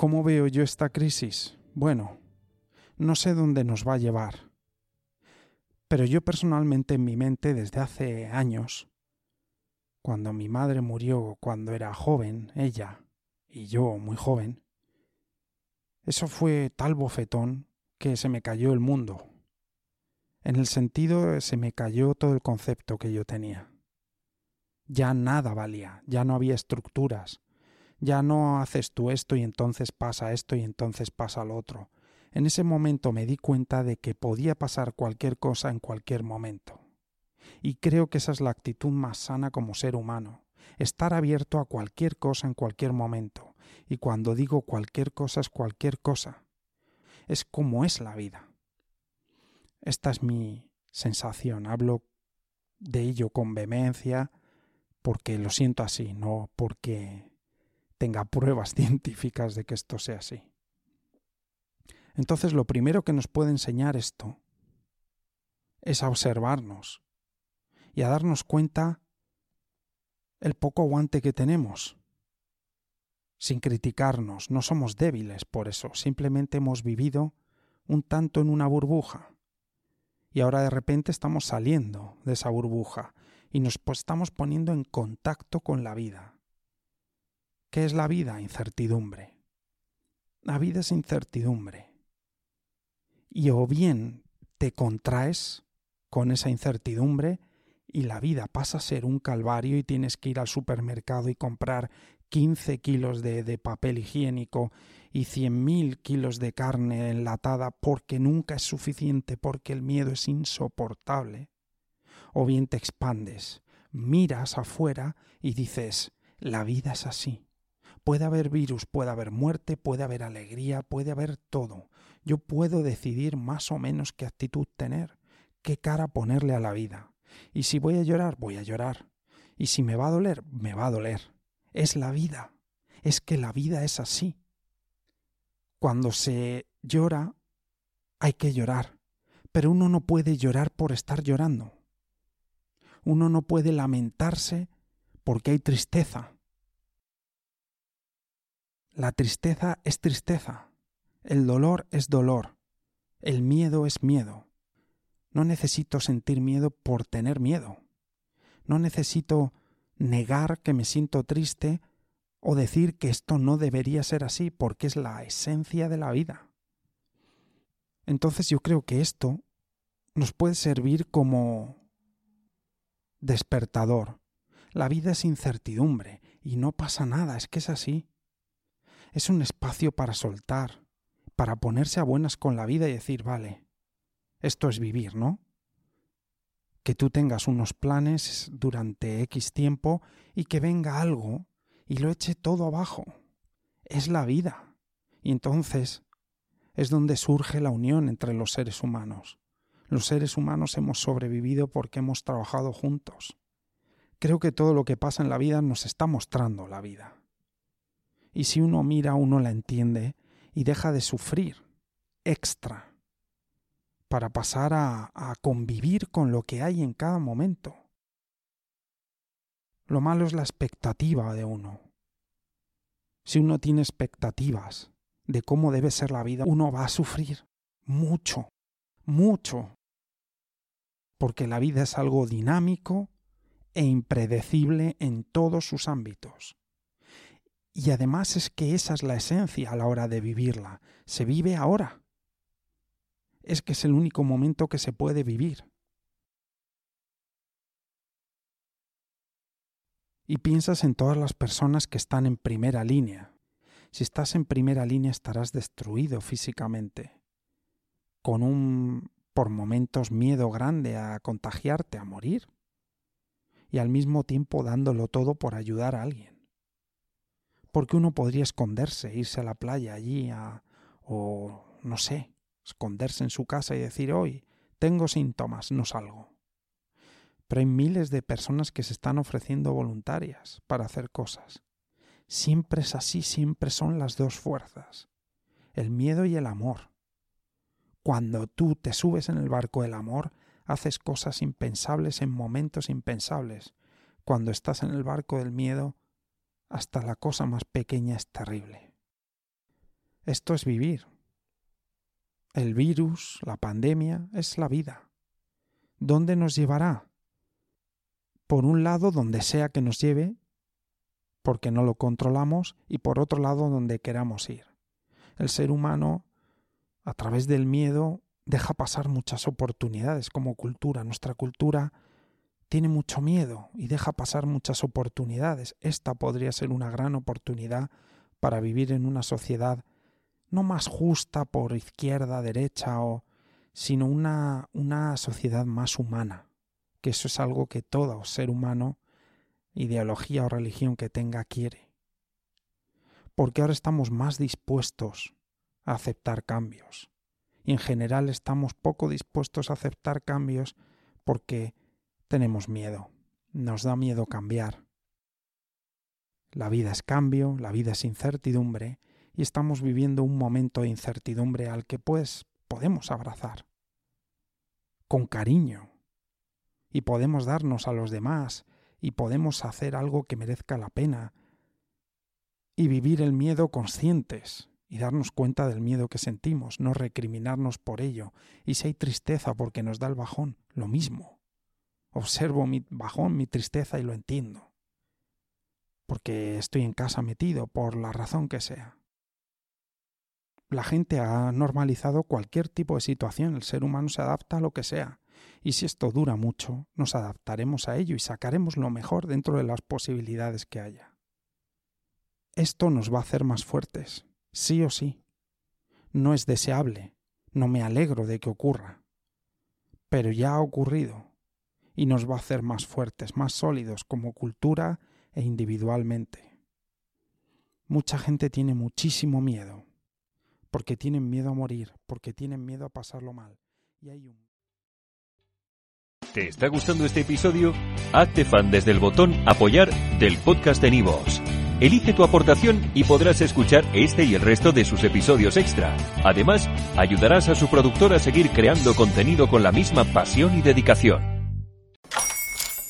¿Cómo veo yo esta crisis? Bueno, no sé dónde nos va a llevar. Pero yo personalmente en mi mente desde hace años, cuando mi madre murió cuando era joven, ella, y yo muy joven, eso fue tal bofetón que se me cayó el mundo. En el sentido se me cayó todo el concepto que yo tenía. Ya nada valía, ya no había estructuras, ya no haces tú esto y entonces pasa esto y entonces pasa lo otro. En ese momento me di cuenta de que podía pasar cualquier cosa en cualquier momento. Y creo que esa es la actitud más sana como ser humano, estar abierto a cualquier cosa en cualquier momento. Y cuando digo cualquier cosa es cualquier cosa. Es como es la vida. Esta es mi sensación. Hablo de ello con vehemencia porque lo siento así, no porque tenga pruebas científicas de que esto sea así. Entonces lo primero que nos puede enseñar esto es a observarnos y a darnos cuenta el poco aguante que tenemos, sin criticarnos, no somos débiles por eso, simplemente hemos vivido un tanto en una burbuja y ahora de repente estamos saliendo de esa burbuja y nos estamos poniendo en contacto con la vida. ¿Qué es la vida? Incertidumbre. La vida es incertidumbre. Y o bien te contraes con esa incertidumbre y la vida pasa a ser un calvario y tienes que ir al supermercado y comprar 15 kilos de, papel higiénico y 100.000 kilos de carne enlatada porque nunca es suficiente, porque el miedo es insoportable. O bien te expandes, miras afuera y dices, la vida es así. Puede haber virus, puede haber muerte, puede haber alegría, puede haber todo. Yo puedo decidir más o menos qué actitud tener, qué cara ponerle a la vida. Y si voy a llorar, voy a llorar. Y si me va a doler, me va a doler. Es la vida. Es que la vida es así. Cuando se llora, hay que llorar. Pero uno no puede llorar por estar llorando. Uno no puede lamentarse porque hay tristeza. La tristeza es tristeza, el dolor es dolor, el miedo es miedo. No necesito sentir miedo por tener miedo. No necesito negar que me siento triste o decir que esto no debería ser así porque es la esencia de la vida. Entonces yo creo que esto nos puede servir como despertador. La vida es incertidumbre y no pasa nada, es que es así es un espacio para soltar, para ponerse a buenas con la vida y decir, vale, esto es vivir, ¿no? Que tú tengas unos planes durante X tiempo y que venga algo y lo eche todo abajo. Es la vida. Y entonces es donde surge la unión entre los seres humanos. Los seres humanos hemos sobrevivido porque hemos trabajado juntos. Creo que todo lo que pasa en la vida nos está mostrando la vida. Y si uno mira, uno la entiende y deja de sufrir extra para pasar a, a convivir con lo que hay en cada momento. Lo malo es la expectativa de uno. Si uno tiene expectativas de cómo debe ser la vida, uno va a sufrir mucho, mucho. Porque la vida es algo dinámico e impredecible en todos sus ámbitos. Y además es que esa es la esencia a la hora de vivirla. Se vive ahora. Es que es el único momento que se puede vivir. Y piensas en todas las personas que están en primera línea. Si estás en primera línea estarás destruido físicamente, con un por momentos miedo grande a contagiarte, a morir, y al mismo tiempo dándolo todo por ayudar a alguien. Porque uno podría esconderse, irse a la playa allí a, o no sé, esconderse en su casa y decir hoy tengo síntomas, no salgo. Pero hay miles de personas que se están ofreciendo voluntarias para hacer cosas. Siempre es así, siempre son las dos fuerzas, el miedo y el amor. Cuando tú te subes en el barco del amor, haces cosas impensables en momentos impensables. Cuando estás en el barco del miedo, hasta la cosa más pequeña es terrible. Esto es vivir. El virus, la pandemia, es la vida. ¿Dónde nos llevará? Por un lado, donde sea que nos lleve, porque no lo controlamos, y por otro lado, donde queramos ir. El ser humano, a través del miedo, deja pasar muchas oportunidades como cultura. Nuestra cultura tiene mucho miedo y deja pasar muchas oportunidades. Esta podría ser una gran oportunidad para vivir en una sociedad no más justa por izquierda, derecha o sino una, una sociedad más humana, que eso es algo que todo ser humano, ideología o religión que tenga, quiere. Porque ahora estamos más dispuestos a aceptar cambios y en general estamos poco dispuestos a aceptar cambios porque tenemos miedo, nos da miedo cambiar. La vida es cambio, la vida es incertidumbre y estamos viviendo un momento de incertidumbre al que pues podemos abrazar con cariño y podemos darnos a los demás y podemos hacer algo que merezca la pena y vivir el miedo conscientes, y darnos cuenta del miedo que sentimos, no recriminarnos por ello. Y si hay tristeza porque nos da el bajón, lo mismo. Observo mi bajón, mi tristeza y lo entiendo. Porque estoy en casa metido, por la razón que sea. La gente ha normalizado cualquier tipo de situación, el ser humano se adapta a lo que sea. Y si esto dura mucho, nos adaptaremos a ello y sacaremos lo mejor dentro de las posibilidades que haya. Esto nos va a hacer más fuertes, sí o sí. No es deseable, no me alegro de que ocurra, pero ya ha ocurrido y nos va a hacer más fuertes, más sólidos como cultura e individualmente. Mucha gente tiene muchísimo miedo, porque tienen miedo a morir, porque tienen miedo a pasarlo mal. Y hay un... ¿Te está gustando este episodio? Hazte fan desde el botón apoyar del podcast de Nivos. Elige tu aportación y podrás escuchar este y el resto de sus episodios extra. Además, ayudarás a su productor a seguir creando contenido con la misma pasión y dedicación.